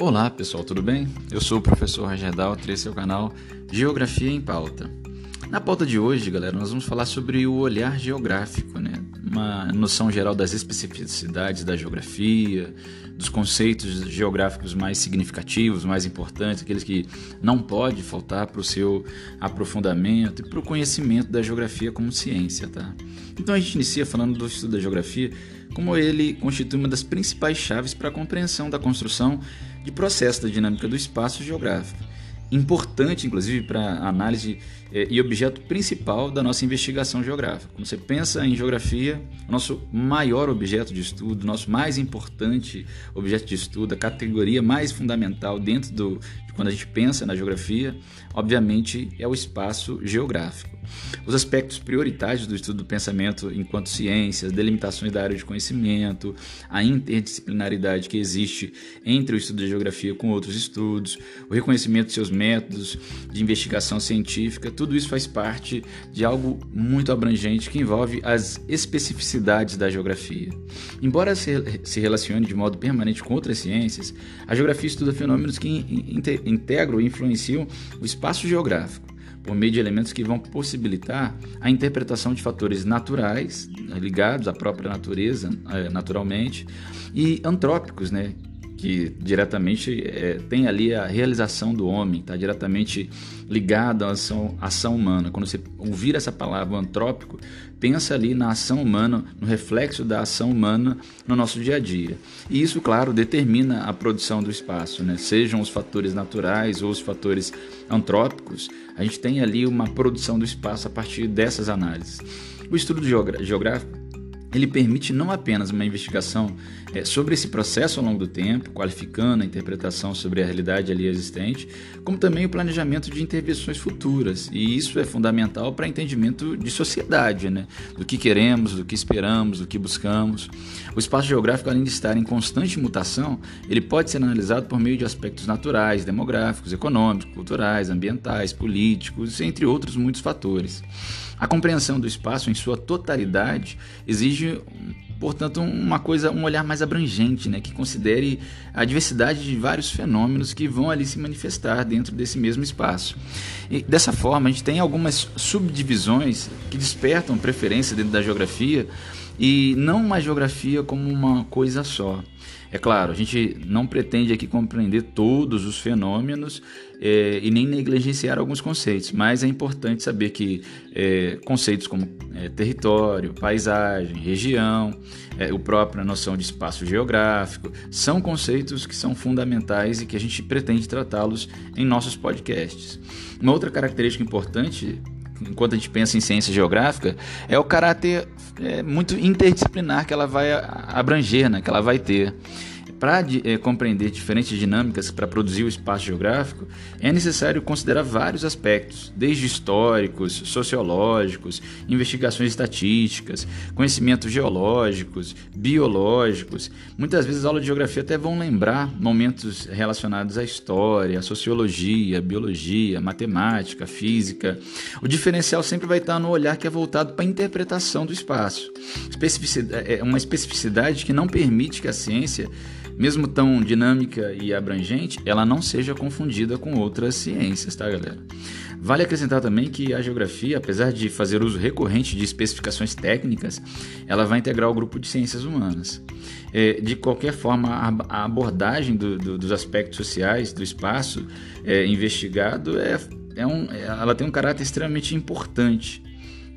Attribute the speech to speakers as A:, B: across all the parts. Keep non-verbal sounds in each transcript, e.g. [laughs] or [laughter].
A: Olá pessoal, tudo bem? Eu sou o professor Roger Daltri, esse é o canal Geografia em Pauta. Na pauta de hoje, galera, nós vamos falar sobre o olhar geográfico, né? Uma noção geral das especificidades da geografia, dos conceitos geográficos mais significativos, mais importantes, aqueles que não pode faltar para o seu aprofundamento e para o conhecimento da geografia como ciência, tá? Então a gente inicia falando do estudo da geografia como ele constitui uma das principais chaves para a compreensão da construção de processo da dinâmica do espaço geográfico. Importante, inclusive, para análise eh, e objeto principal da nossa investigação geográfica. Quando você pensa em geografia, nosso maior objeto de estudo, nosso mais importante objeto de estudo, a categoria mais fundamental dentro do, de quando a gente pensa na geografia, obviamente é o espaço geográfico. Os aspectos prioritários do estudo do pensamento enquanto ciência, delimitações da área de conhecimento, a interdisciplinaridade que existe entre o estudo de geografia com outros estudos, o reconhecimento de seus métodos de investigação científica, tudo isso faz parte de algo muito abrangente que envolve as especificidades da geografia. Embora se relacione de modo permanente com outras ciências, a geografia estuda fenômenos que integram e influenciam o espaço geográfico por meio de elementos que vão possibilitar a interpretação de fatores naturais né, ligados à própria natureza, é, naturalmente, e antrópicos, né, que diretamente é, tem ali a realização do homem, está diretamente ligado à ação, ação, humana. Quando você ouvir essa palavra antrópico, pensa ali na ação humana, no reflexo da ação humana no nosso dia a dia. E isso, claro, determina a produção do espaço, né? sejam os fatores naturais ou os fatores antrópicos, a gente tem ali uma produção do espaço a partir dessas análises. O estudo geográfico ele permite não apenas uma investigação é, sobre esse processo ao longo do tempo, qualificando a interpretação sobre a realidade ali existente, como também o planejamento de intervenções futuras. E isso é fundamental para entendimento de sociedade, né? do que queremos, do que esperamos, do que buscamos. O espaço geográfico, além de estar em constante mutação, ele pode ser analisado por meio de aspectos naturais, demográficos, econômicos, culturais, ambientais, políticos, entre outros muitos fatores. A compreensão do espaço em sua totalidade exige, portanto, uma coisa, um olhar mais abrangente, né, que considere a diversidade de vários fenômenos que vão ali se manifestar dentro desse mesmo espaço. E dessa forma, a gente tem algumas subdivisões que despertam preferência dentro da geografia e não uma geografia como uma coisa só. É claro, a gente não pretende aqui compreender todos os fenômenos é, e nem negligenciar alguns conceitos, mas é importante saber que é, conceitos como é, território, paisagem, região, é, o próprio noção de espaço geográfico, são conceitos que são fundamentais e que a gente pretende tratá-los em nossos podcasts. Uma outra característica importante enquanto a gente pensa em ciência geográfica, é o caráter é, muito interdisciplinar que ela vai abranger, né, que ela vai ter. Para é, compreender diferentes dinâmicas para produzir o espaço geográfico, é necessário considerar vários aspectos, desde históricos, sociológicos, investigações estatísticas, conhecimentos geológicos, biológicos. Muitas vezes, a aula de geografia até vão lembrar momentos relacionados à história, à sociologia, à biologia, à matemática, à física. O diferencial sempre vai estar no olhar que é voltado para a interpretação do espaço. Especificidade, é uma especificidade que não permite que a ciência mesmo tão dinâmica e abrangente, ela não seja confundida com outras ciências, tá, galera? Vale acrescentar também que a geografia, apesar de fazer uso recorrente de especificações técnicas, ela vai integrar o grupo de ciências humanas. É, de qualquer forma, a abordagem do, do, dos aspectos sociais do espaço é, investigado é, é um, ela tem um caráter extremamente importante.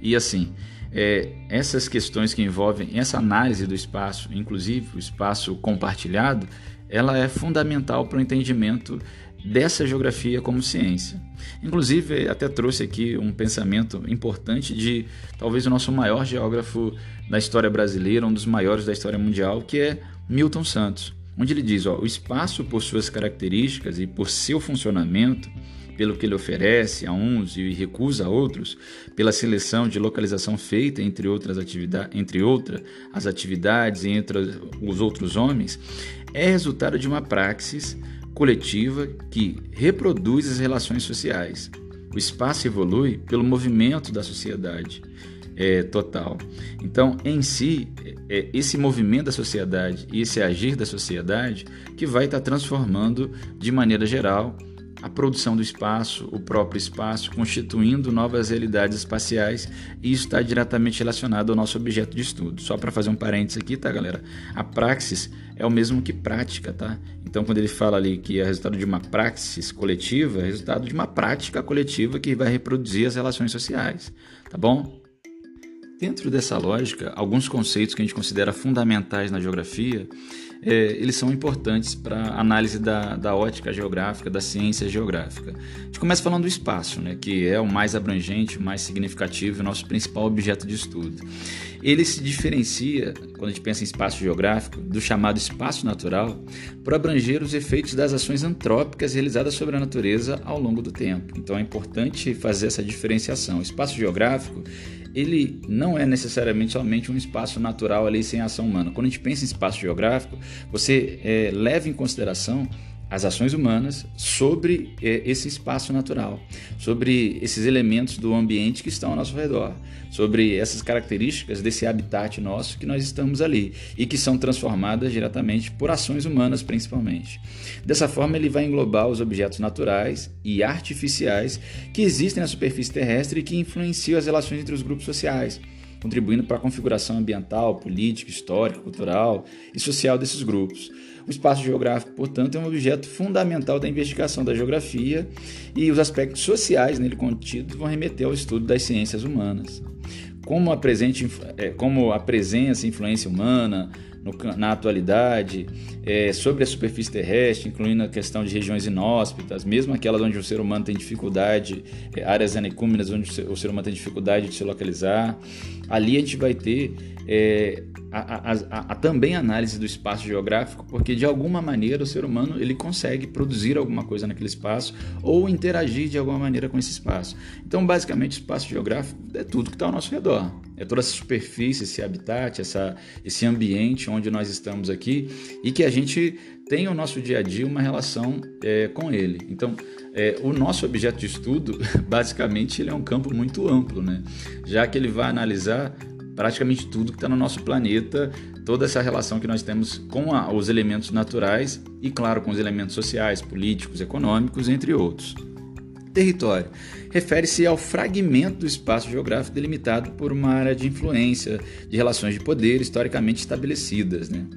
A: E assim, é, essas questões que envolvem essa análise do espaço, inclusive o espaço compartilhado, ela é fundamental para o entendimento dessa geografia como ciência. Inclusive, até trouxe aqui um pensamento importante de talvez o nosso maior geógrafo da história brasileira, um dos maiores da história mundial, que é Milton Santos, onde ele diz: ó, o espaço, por suas características e por seu funcionamento, pelo que ele oferece a uns e recusa a outros, pela seleção de localização feita entre outras atividades, entre outras as atividades e entre os outros homens, é resultado de uma praxis coletiva que reproduz as relações sociais. O espaço evolui pelo movimento da sociedade é, total. Então, em si, é esse movimento da sociedade e esse agir da sociedade que vai estar transformando de maneira geral a produção do espaço, o próprio espaço, constituindo novas realidades espaciais, e isso está diretamente relacionado ao nosso objeto de estudo. Só para fazer um parênteses aqui, tá, galera? A praxis é o mesmo que prática, tá? Então, quando ele fala ali que é resultado de uma praxis coletiva, é resultado de uma prática coletiva que vai reproduzir as relações sociais, tá bom? Dentro dessa lógica, alguns conceitos que a gente considera fundamentais na geografia é, eles são importantes para análise da, da ótica geográfica, da ciência geográfica. A gente começa falando do espaço, né, que é o mais abrangente, o mais significativo, o nosso principal objeto de estudo. Ele se diferencia, quando a gente pensa em espaço geográfico, do chamado espaço natural, por abranger os efeitos das ações antrópicas realizadas sobre a natureza ao longo do tempo. Então é importante fazer essa diferenciação. O espaço geográfico ele não é necessariamente somente um espaço natural ali sem ação humana. Quando a gente pensa em espaço geográfico, você é, leva em consideração as ações humanas sobre é, esse espaço natural, sobre esses elementos do ambiente que estão ao nosso redor, sobre essas características desse habitat nosso que nós estamos ali e que são transformadas diretamente por ações humanas, principalmente. Dessa forma, ele vai englobar os objetos naturais e artificiais que existem na superfície terrestre e que influenciam as relações entre os grupos sociais contribuindo para a configuração ambiental, política, histórica, cultural e social desses grupos. O espaço geográfico, portanto, é um objeto fundamental da investigação da geografia e os aspectos sociais nele contidos vão remeter ao estudo das ciências humanas. Como a, presente, é, como a presença e influência humana no, na atualidade é, sobre a superfície terrestre, incluindo a questão de regiões inóspitas, mesmo aquelas onde o ser humano tem dificuldade, é, áreas anicúmenas onde o ser humano tem dificuldade de se localizar, ali a gente vai ter é, a, a, a, também análise do espaço geográfico, porque de alguma maneira o ser humano ele consegue produzir alguma coisa naquele espaço ou interagir de alguma maneira com esse espaço. Então, basicamente, o espaço geográfico é tudo que está ao nosso redor. É toda essa superfície, esse habitat, essa, esse ambiente onde nós estamos aqui e que a gente tem o nosso dia a dia uma relação é, com ele. Então, é, o nosso objeto de estudo, [laughs] basicamente, ele é um campo muito amplo, né? já que ele vai analisar praticamente tudo que está no nosso planeta, toda essa relação que nós temos com a, os elementos naturais e, claro, com os elementos sociais, políticos, econômicos, entre outros. Território refere-se ao fragmento do espaço geográfico delimitado por uma área de influência de relações de poder historicamente estabelecidas. Né?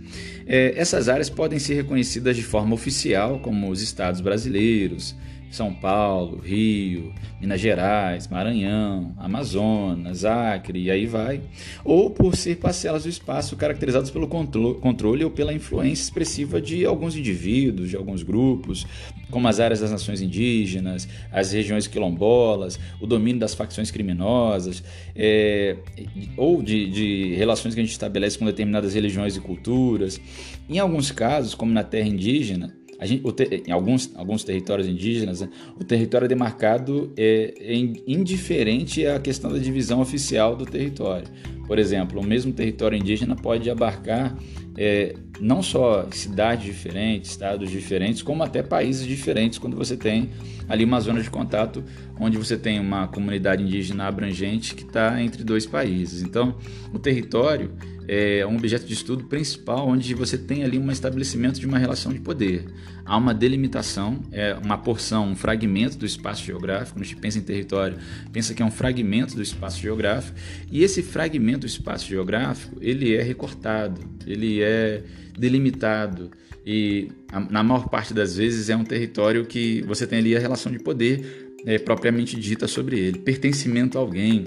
A: É, essas áreas podem ser reconhecidas de forma oficial, como os estados brasileiros, são Paulo, Rio, Minas Gerais, Maranhão, Amazonas, Acre e aí vai, ou por ser parcelas do espaço caracterizadas pelo controle ou pela influência expressiva de alguns indivíduos, de alguns grupos, como as áreas das nações indígenas, as regiões quilombolas, o domínio das facções criminosas, é, ou de, de relações que a gente estabelece com determinadas religiões e culturas. Em alguns casos, como na terra indígena, Gente, te, em alguns, alguns territórios indígenas, né, o território demarcado é, é indiferente à questão da divisão oficial do território. Por exemplo, o mesmo território indígena pode abarcar é, não só cidades diferentes, estados diferentes, como até países diferentes, quando você tem ali uma zona de contato onde você tem uma comunidade indígena abrangente que está entre dois países. Então, o território é um objeto de estudo principal onde você tem ali um estabelecimento de uma relação de poder. Há uma delimitação, é uma porção, um fragmento do espaço geográfico. Quando a gente pensa em território, pensa que é um fragmento do espaço geográfico e esse fragmento do espaço geográfico ele é recortado, ele é delimitado. E na maior parte das vezes é um território que você tem ali a relação de poder é, propriamente dita sobre ele, pertencimento a alguém,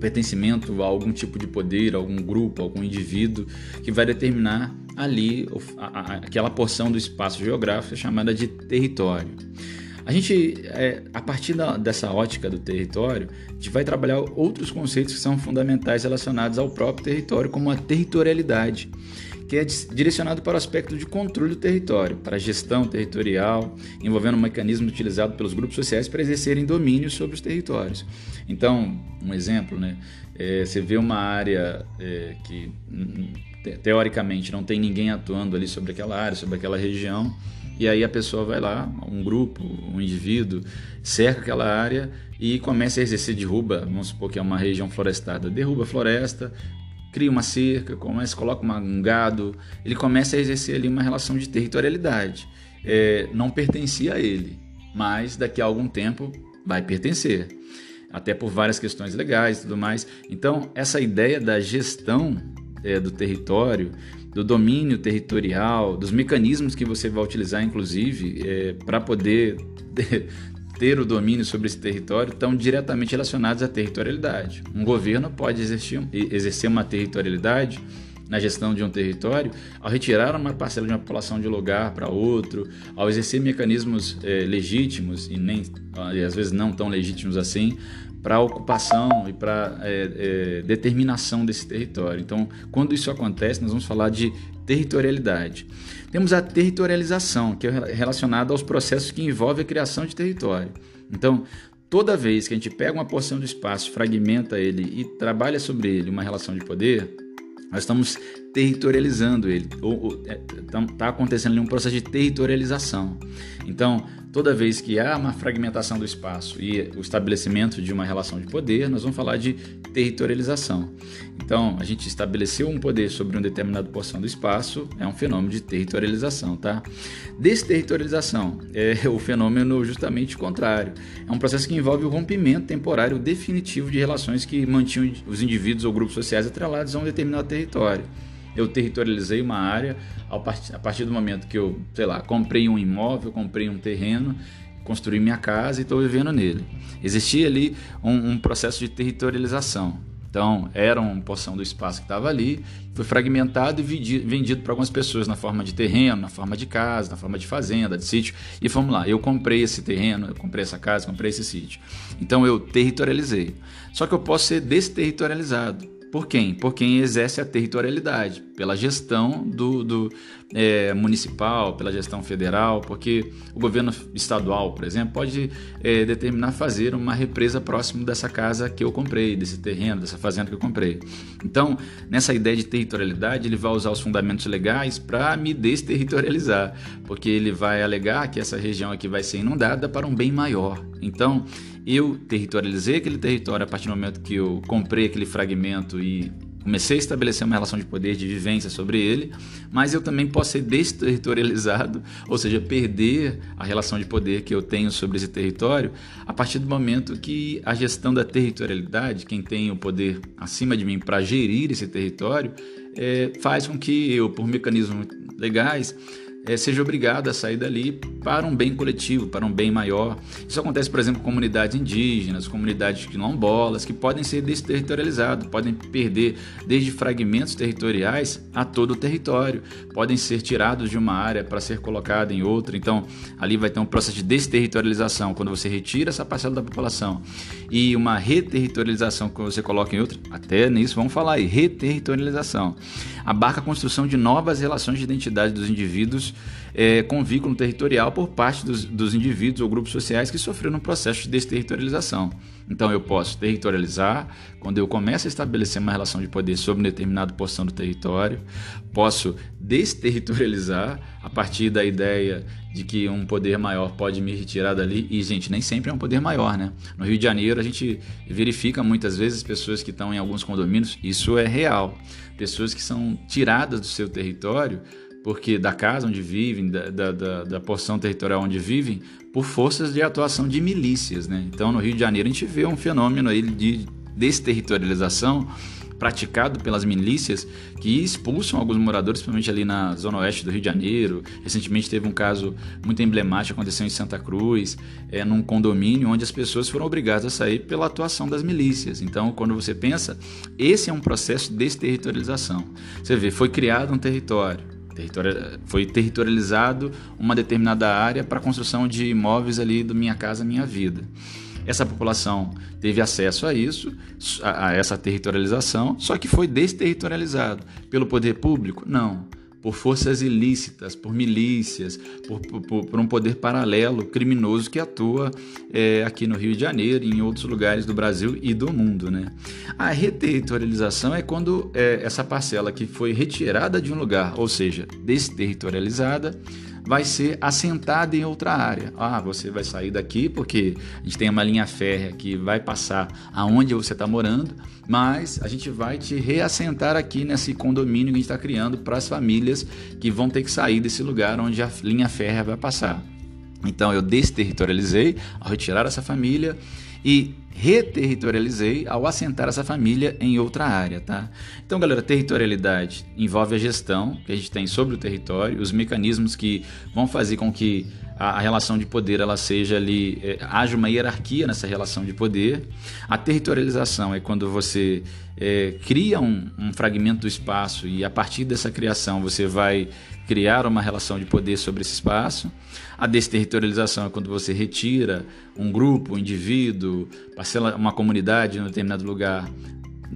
A: pertencimento a algum tipo de poder, algum grupo, algum indivíduo que vai determinar ali a, a, aquela porção do espaço geográfico chamada de território. A gente, é, a partir dessa ótica do território, a gente vai trabalhar outros conceitos que são fundamentais relacionados ao próprio território, como a territorialidade que é direcionado para o aspecto de controle do território, para a gestão territorial, envolvendo um mecanismo utilizado pelos grupos sociais para exercerem domínio sobre os territórios. Então, um exemplo, né? É, você vê uma área é, que teoricamente não tem ninguém atuando ali sobre aquela área, sobre aquela região, e aí a pessoa vai lá, um grupo, um indivíduo, cerca aquela área e começa a exercer derruba, vamos supor que é uma região florestada, derruba a floresta, cria uma cerca, começa, coloca um gado, ele começa a exercer ali uma relação de territorialidade. É, não pertencia a ele, mas daqui a algum tempo vai pertencer, até por várias questões legais e tudo mais. Então, essa ideia da gestão é, do território, do domínio territorial, dos mecanismos que você vai utilizar, inclusive, é, para poder [laughs] ter o domínio sobre esse território estão diretamente relacionados à territorialidade. Um governo pode exercer, uma territorialidade na gestão de um território ao retirar uma parcela de uma população de um lugar para outro, ao exercer mecanismos é, legítimos e nem às vezes não tão legítimos assim para ocupação e para é, é, determinação desse território. Então, quando isso acontece, nós vamos falar de territorialidade. Temos a territorialização, que é relacionada aos processos que envolvem a criação de território. Então, toda vez que a gente pega uma porção do espaço, fragmenta ele e trabalha sobre ele uma relação de poder, nós estamos territorializando ele. Está é, acontecendo ali um processo de territorialização. Então, toda vez que há uma fragmentação do espaço e o estabelecimento de uma relação de poder, nós vamos falar de territorialização. Então, a gente estabeleceu um poder sobre uma determinada porção do espaço, é um fenômeno de territorialização, tá? Desterritorialização é [laughs] o fenômeno justamente contrário. É um processo que envolve o rompimento temporário definitivo de relações que mantinham os indivíduos ou grupos sociais atrelados a um determinado território eu territorializei uma área a partir do momento que eu, sei lá, comprei um imóvel, comprei um terreno, construí minha casa e estou vivendo nele. Existia ali um, um, processo de territorialização. Então, era uma porção do espaço que estava ali, foi fragmentado e vendido, para algumas pessoas na forma de terreno, na forma de casa, na forma de fazenda, de sítio. E vamos lá, eu comprei esse terreno, eu comprei essa casa, comprei esse sítio. Então, eu territorializei. Só que eu posso ser desterritorializado. Por quem? Por quem exerce a territorialidade, pela gestão do, do é, municipal, pela gestão federal, porque o governo estadual, por exemplo, pode é, determinar fazer uma represa próximo dessa casa que eu comprei, desse terreno, dessa fazenda que eu comprei. Então, nessa ideia de territorialidade, ele vai usar os fundamentos legais para me desterritorializar, porque ele vai alegar que essa região aqui vai ser inundada para um bem maior. Então, eu territorializei aquele território a partir do momento que eu comprei aquele fragmento e comecei a estabelecer uma relação de poder, de vivência sobre ele, mas eu também posso ser desterritorializado, ou seja, perder a relação de poder que eu tenho sobre esse território a partir do momento que a gestão da territorialidade, quem tem o poder acima de mim para gerir esse território, é, faz com que eu, por mecanismos legais, é, seja obrigado a sair dali para um bem coletivo, para um bem maior. Isso acontece, por exemplo, com comunidades indígenas, comunidades quilombolas, que podem ser desterritorializadas, podem perder desde fragmentos territoriais a todo o território, podem ser tirados de uma área para ser colocado em outra. Então, ali vai ter um processo de desterritorialização, quando você retira essa parcela da população, e uma reterritorialização, quando você coloca em outra. Até nisso, vamos falar aí, reterritorialização. Abarca a construção de novas relações de identidade dos indivíduos é, com vínculo territorial por parte dos, dos indivíduos ou grupos sociais que sofreram um processo de desterritorialização. Então eu posso territorializar quando eu começo a estabelecer uma relação de poder sobre determinada porção do território, posso desterritorializar a partir da ideia de que um poder maior pode me retirar dali e gente nem sempre é um poder maior, né? No Rio de Janeiro a gente verifica muitas vezes pessoas que estão em alguns condomínios, isso é real, pessoas que são tiradas do seu território porque da casa onde vivem, da, da, da, porção territorial onde vivem, por forças de atuação de milícias. Né? Então, no Rio de Janeiro, a gente vê um fenômeno aí de desterritorialização praticado pelas milícias que expulsam alguns moradores, principalmente ali na zona oeste do Rio de Janeiro. Recentemente teve um caso muito emblemático aconteceu em Santa Cruz, é, num condomínio onde as pessoas foram obrigadas a sair pela atuação das milícias. Então, quando você pensa, esse é um processo de desterritorialização. Você vê, foi criado um território, foi territorializado uma determinada área para a construção de imóveis ali do Minha Casa Minha Vida. Essa população teve acesso a isso, a, essa territorialização, só que foi desterritorializado pelo poder público? Não por forças ilícitas, por milícias, por, por, por um poder paralelo criminoso que atua é, aqui no Rio de Janeiro e em outros lugares do Brasil e do mundo. Né? A reterritorialização é quando é, essa parcela que foi retirada de um lugar, ou seja, desterritorializada, vai ser assentada em outra área. Ah, você vai sair daqui porque a gente tem uma linha férrea que vai passar aonde você está morando, mas a gente vai te reassentar aqui nesse condomínio que a gente está criando para as famílias que vão ter que sair desse lugar onde a linha férrea vai passar. Então eu desterritorializei ao retirar essa família e reterritorializei ao assentar essa família em outra área, tá? Então, galera, territorialidade envolve a gestão que a gente tem sobre o território, os mecanismos que vão fazer com que a, relação de poder ela seja ali, é, haja uma hierarquia nessa relação de poder. A territorialização é quando você é, cria um, um fragmento do espaço e a partir dessa criação você vai criar uma relação de poder sobre esse espaço. A desterritorialização é quando você retira um grupo, um indivíduo, parcela uma comunidade em um determinado lugar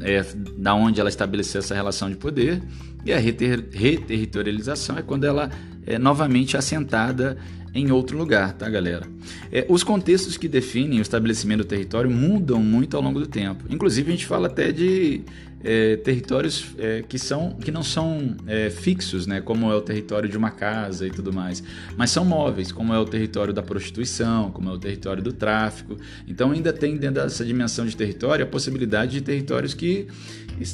A: é, da onde ela estabeleceu essa relação de poder. E a reter, reterritorialização é quando ela é novamente assentada em outro lugar, tá, galera? É, os contextos que definem o estabelecimento do território mudam muito ao longo do tempo. Inclusive, a gente fala até de é, territórios é, que, são, que não são é, fixos, né, como é o território de uma casa e tudo mais, mas são móveis, como é o território da prostituição, como é o território do tráfico. Então ainda tem dentro dessa dimensão de território a possibilidade de territórios que,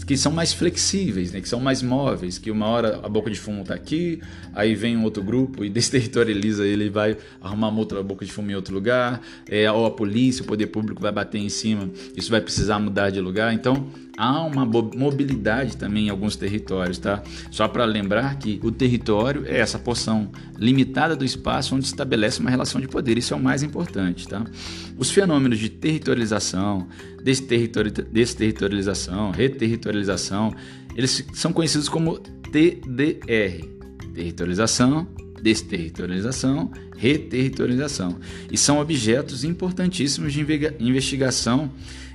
A: que são mais flexíveis, né, que são mais móveis, que uma hora a boca de fumo está aqui, aí vem um outro grupo e [laughs] desterritorializa ele vai arrumar uma outra boca de fumo em outro lugar, é, ou a polícia, o poder público vai bater em cima, isso vai precisar mudar de lugar. Então há uma mobilidade também em alguns territórios, tá? Só para lembrar que o território é essa porção limitada do espaço onde se estabelece uma relação de poder, isso é o mais importante, tá? Os fenômenos de territorialização, desterritorialização, reterritorialização, eles são conhecidos como TDR, territorialização, desterritorialização, reterritorialização, e são objetos importantíssimos de investigação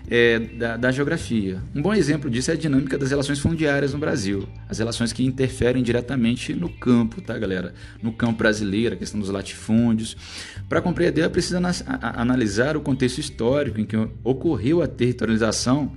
A: é, da, da, geografia. Um bom exemplo disso é a dinâmica das relações fundiárias no Brasil, as relações que interferem diretamente no campo, tá, galera? No campo brasileiro, a questão dos latifúndios. Para compreender, precisa analisar o contexto histórico em que ocorreu a territorialização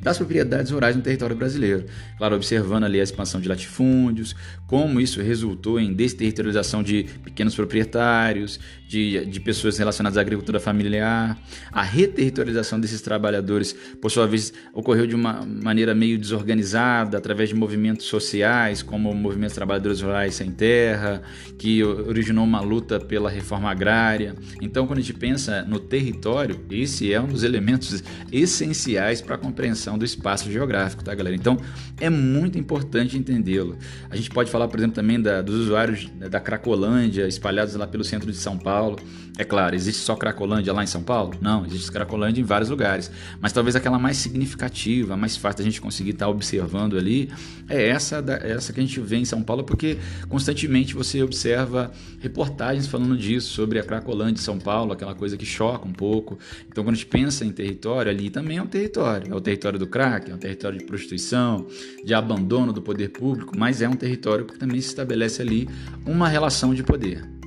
A: das propriedades rurais no território brasileiro. Claro, observando ali a expansão de latifúndios, como isso resultou em desterritorialização de pequenos proprietários, de, de pessoas relacionadas à agricultura familiar. A reterritorialização desses trabalhadores, por sua vez, ocorreu de uma maneira meio desorganizada, através de movimentos sociais, como o Movimento Trabalhadores Rurais Sem Terra, que originou uma luta pela reforma agrária. Então, quando a gente pensa no território, esse é um dos elementos essenciais para a compreensão do espaço geográfico, tá, galera? Então, é muito importante entendê-lo. A gente pode falar, por exemplo, também da, dos usuários da Cracolândia espalhados lá pelo centro de São Paulo. É claro, existe só Cracolândia lá em São Paulo? Não, existe Cracolândia em vários lugares. Mas talvez aquela mais significativa, mais fácil da gente conseguir estar observando ali, é essa, da, essa que a gente vê em São Paulo, porque constantemente você observa reportagens falando disso, sobre a Cracolândia de São Paulo, aquela coisa que choca um pouco. Então, quando a gente pensa em território, ali também é um território. É o território do crack, é um território de prostituição, de abandono do poder público, mas é um território que também se estabelece ali uma relação de poder.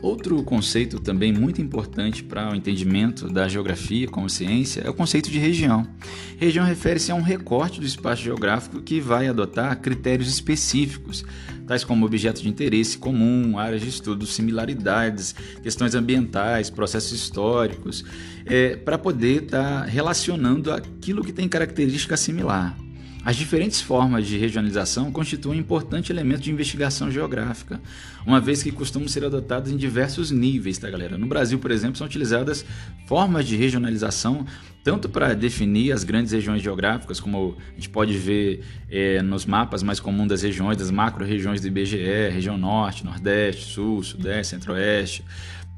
A: Outro conceito também muito importante para o entendimento da geografia como ciência é o conceito de região. Região refere-se a um recorte do espaço geográfico que vai adotar critérios específicos, tais como objetos de interesse comum, áreas de estudo, similaridades, questões ambientais, processos históricos, é, para poder estar tá relacionando aquilo que tem característica similar. As diferentes formas de regionalização constituem um importante elemento de investigação geográfica, uma vez que costumam ser adotadas em diversos níveis, tá, galera? No Brasil, por exemplo, são utilizadas formas de regionalização tanto para definir as grandes regiões geográficas, como a gente pode ver é, nos mapas mais comuns das regiões, das macro-regiões do IBGE, região norte, nordeste, sul, sudeste, centro-oeste,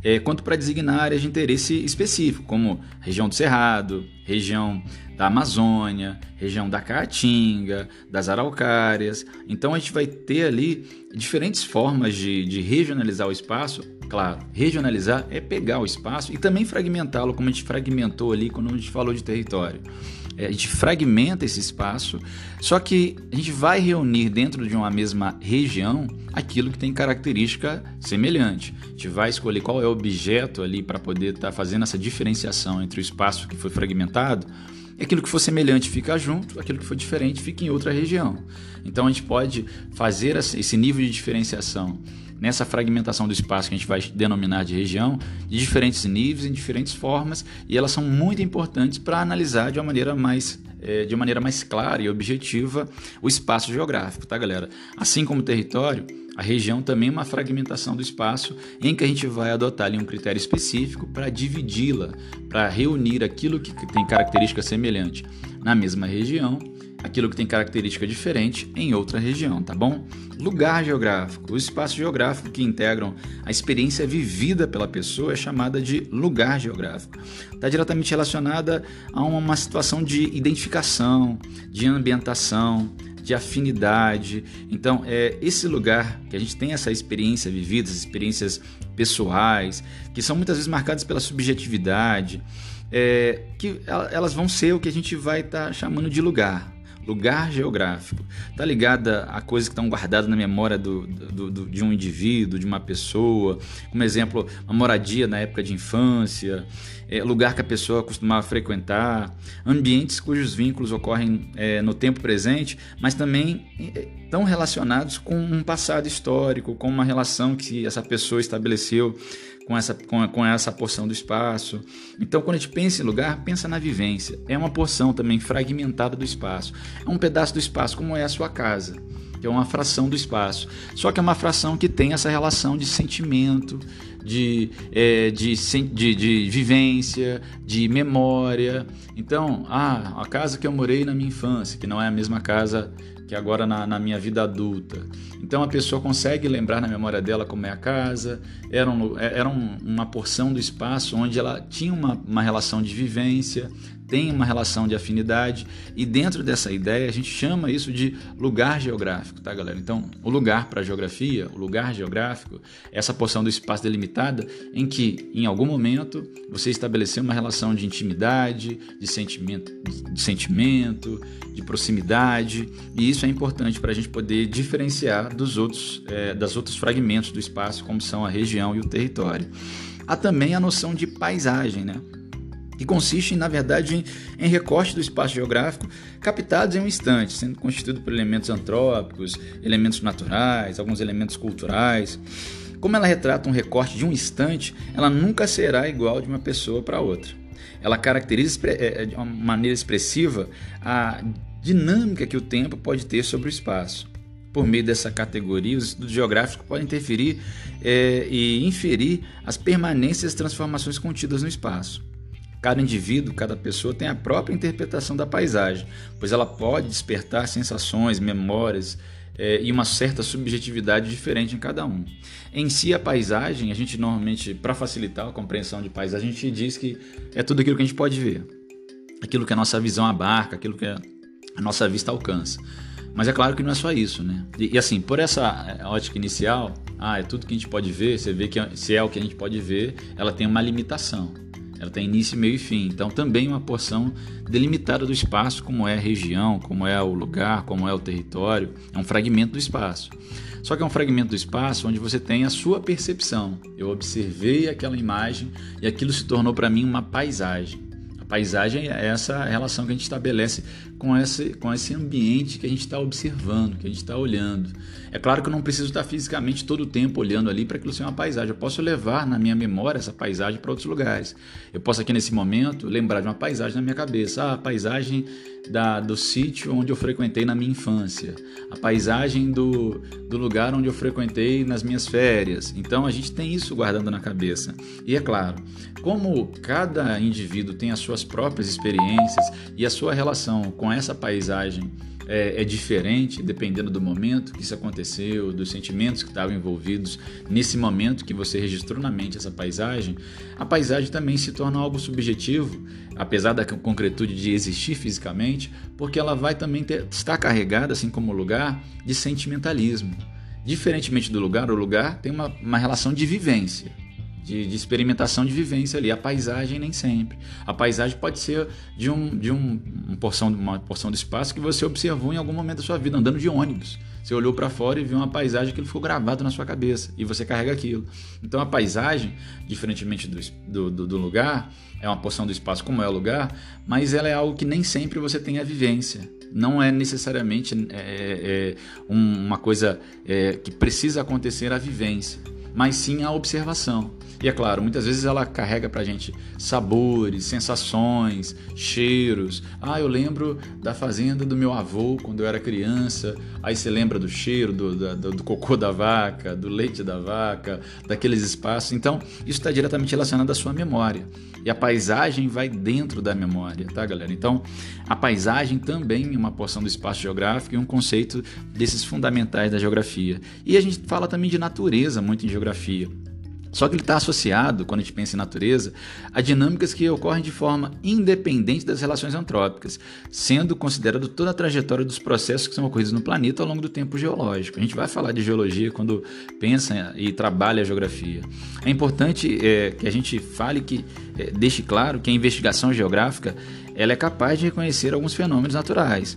A: é, quanto para designar áreas de interesse específico, como região do Cerrado, região da Amazônia, região da Caatinga, das Araucárias. Então a gente vai ter ali diferentes formas de, de regionalizar o espaço. Claro, regionalizar é pegar o espaço e também fragmentá-lo, como a gente fragmentou ali quando a gente falou de território. É, a gente fragmenta esse espaço, só que a gente vai reunir dentro de uma mesma região aquilo que tem característica semelhante. A gente vai escolher qual é o objeto ali para poder estar tá fazendo essa diferenciação entre o espaço que foi fragmentado aquilo que for semelhante fica junto, aquilo que for diferente fica em outra região. Então a gente pode fazer esse nível de diferenciação nessa fragmentação do espaço que a gente vai denominar de região, de diferentes níveis, em diferentes formas, e elas são muito importantes para analisar de uma maneira mais é, de maneira mais clara e objetiva o espaço geográfico, tá, galera? Assim como o território, a região também é uma fragmentação do espaço em que a gente vai adotar ali um critério específico para dividi-la, para reunir aquilo que tem característica semelhante na mesma região aquilo que tem característica diferente em outra região, tá bom? Lugar geográfico. O espaço geográfico que integram a experiência vivida pela pessoa é chamada de lugar geográfico. Está diretamente relacionada a uma situação de identificação, de ambientação, de afinidade. Então, é esse lugar que a gente tem essa experiência vivida, essas experiências pessoais, que são muitas vezes marcadas pela subjetividade, é, que elas vão ser o que a gente vai estar tá chamando de lugar lugar geográfico. Está ligada a coisas que estão guardadas na memória do, do, do, de um indivíduo, de uma pessoa. Como exemplo, uma moradia na época de infância, é, lugar que a pessoa costumava frequentar, ambientes cujos vínculos ocorrem é, no tempo presente, mas também estão é, relacionados com um passado histórico, com uma relação que essa pessoa estabeleceu com essa, com, com essa porção do espaço. Então, quando a gente pensa em lugar, pensa na vivência. É uma porção também fragmentada do espaço. É um pedaço do espaço, como é a sua casa que é uma fração do espaço. Só que é uma fração que tem essa relação de sentimento, de, é, de, de, de, vivência, de memória. Então, ah, a casa que eu morei na minha infância, que não é a mesma casa que agora na, na, minha vida adulta. Então a pessoa consegue lembrar na memória dela como é a casa, era, um, era um, uma porção do espaço onde ela tinha uma, uma relação de vivência, tem uma relação de afinidade e dentro dessa ideia a gente chama isso de lugar geográfico, tá, galera? Então, o lugar para a geografia, o lugar geográfico, essa porção do espaço delimitada em que, em algum momento, você estabeleceu uma relação de intimidade, de sentimento, de, sentimento, de proximidade, e isso é importante para a gente poder diferenciar dos outros, é, das outros fragmentos do espaço, como são a região e o território. Há também a noção de paisagem, né? Que consiste, na verdade, em, em recorte do espaço geográfico captados em um instante, sendo constituído por elementos antrópicos, elementos naturais, alguns elementos culturais. Como ela retrata um recorte de um instante, ela nunca será igual de uma pessoa para outra. Ela caracteriza é, é, de uma maneira expressiva a dinâmica que o tempo pode ter sobre o espaço. Por meio dessa categoria, os estudos geográficos podem interferir é, e inferir as permanências e transformações contidas no espaço. Cada indivíduo, cada pessoa tem a própria interpretação da paisagem, pois ela pode despertar sensações, memórias é, e uma certa subjetividade diferente em cada um. Em si, a paisagem, a gente normalmente, para facilitar a compreensão de paisagem, a gente diz que é tudo aquilo que a gente pode ver, aquilo que a nossa visão abarca, aquilo que a nossa vista alcança. Mas é claro que não é só isso, né? E, e, assim, por essa é, ótica inicial, ah, é tudo que a gente pode ver, você vê que se é o que a gente pode ver, ela tem uma limitação. Ela tem início, meio e fim. Então, também uma porção delimitada do espaço, como é a região, como é o lugar, como é o território. É um fragmento do espaço. Só que é um fragmento do espaço onde você tem a sua percepção. Eu observei aquela imagem e aquilo se tornou para mim uma paisagem. A paisagem é essa relação que a gente estabelece com esse, com esse ambiente que a gente está observando, que a gente está olhando. É claro que eu não preciso estar fisicamente todo o tempo olhando ali para aquilo ser uma paisagem. Eu posso levar na minha memória essa paisagem para outros lugares. Eu posso aqui nesse momento lembrar de uma paisagem na minha cabeça. Ah, a paisagem da, do sítio onde eu frequentei na minha infância. A paisagem do, do lugar onde eu frequentei nas minhas férias. Então a gente tem isso guardando na cabeça. E é claro, como cada indivíduo tem as suas próprias experiências e a sua relação com essa paisagem é, é, diferente dependendo do momento que isso aconteceu, dos sentimentos que estavam envolvidos nesse momento que você registrou na mente essa paisagem, a paisagem também se torna algo subjetivo, apesar da concretude de existir fisicamente, porque ela vai também ter, estar carregada, assim como o lugar, de sentimentalismo. Diferentemente do lugar, o lugar tem uma, uma relação de vivência de, de, experimentação de vivência ali. A paisagem nem sempre. A paisagem pode ser de, um, de um, uma, porção, uma porção de espaço que você observou em algum momento da sua vida, andando de ônibus. Você olhou para fora e viu uma paisagem que ficou gravado na sua cabeça e você carrega aquilo. Então a paisagem, diferentemente do, do, do lugar, é uma porção do espaço como é o lugar, mas ela é algo que nem sempre você tem a vivência. Não é necessariamente é, é, é uma coisa é, que precisa acontecer a vivência, mas sim a observação. E é claro, muitas vezes ela carrega pra gente sabores, sensações, cheiros. Ah, eu lembro da fazenda do meu avô quando eu era criança. Aí você lembra do cheiro do, do, do cocô da vaca, do leite da vaca, daqueles espaços. Então, isso está diretamente relacionado à sua memória. E a paisagem vai dentro da memória, tá, galera? Então, a paisagem também é uma porção do espaço geográfico e um conceito desses fundamentais da geografia. E a gente fala também de natureza muito em geografia. Só que ele está associado, quando a gente pensa em natureza, a dinâmicas que ocorrem de forma independente das relações antrópicas, sendo considerado toda a trajetória dos processos que são ocorridos no planeta ao longo do tempo geológico. A gente vai falar de geologia quando pensa e trabalha a geografia. É importante é, que a gente fale que é, deixe claro que a investigação geográfica ela é capaz de reconhecer alguns fenômenos naturais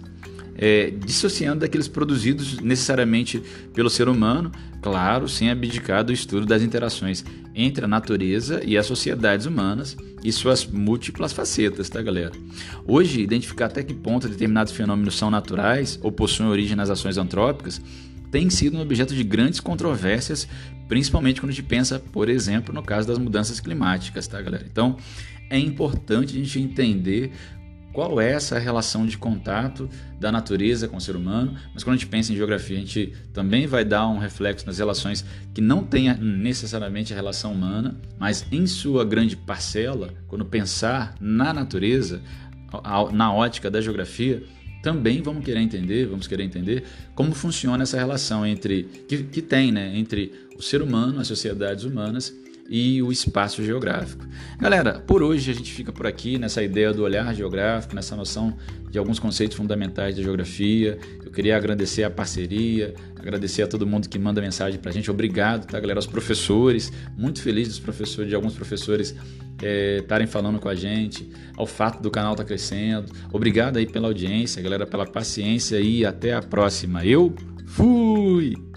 A: é, dissociando daqueles produzidos necessariamente pelo ser humano, claro, sem abdicar do estudo das interações entre a natureza e as sociedades humanas e suas múltiplas facetas, tá, galera? Hoje, identificar até que ponto determinados fenômenos são naturais ou possuem origem nas ações antrópicas tem sido um objeto de grandes controvérsias, principalmente quando a gente pensa, por exemplo, no caso das mudanças climáticas, tá, galera? Então, é importante a gente entender qual é essa relação de contato da natureza com o ser humano, mas quando a gente pensa em geografia, a gente também vai dar um reflexo nas relações que não tenha necessariamente a relação humana, mas em sua grande parcela, quando pensar na natureza, na ótica da geografia, também vamos querer entender, vamos querer entender como funciona essa relação entre que, que tem, né, entre o ser humano, as sociedades humanas e o espaço geográfico. Galera, por hoje a gente fica por aqui nessa ideia do olhar geográfico, nessa noção de alguns conceitos fundamentais da geografia. Eu queria agradecer a parceria, agradecer a todo mundo que manda mensagem para a gente. Obrigado, tá, galera? Aos professores, muito feliz dos professores, de alguns professores estarem é, falando com a gente, ao fato do canal estar tá crescendo. Obrigado aí pela audiência, galera, pela paciência e até a próxima. Eu fui!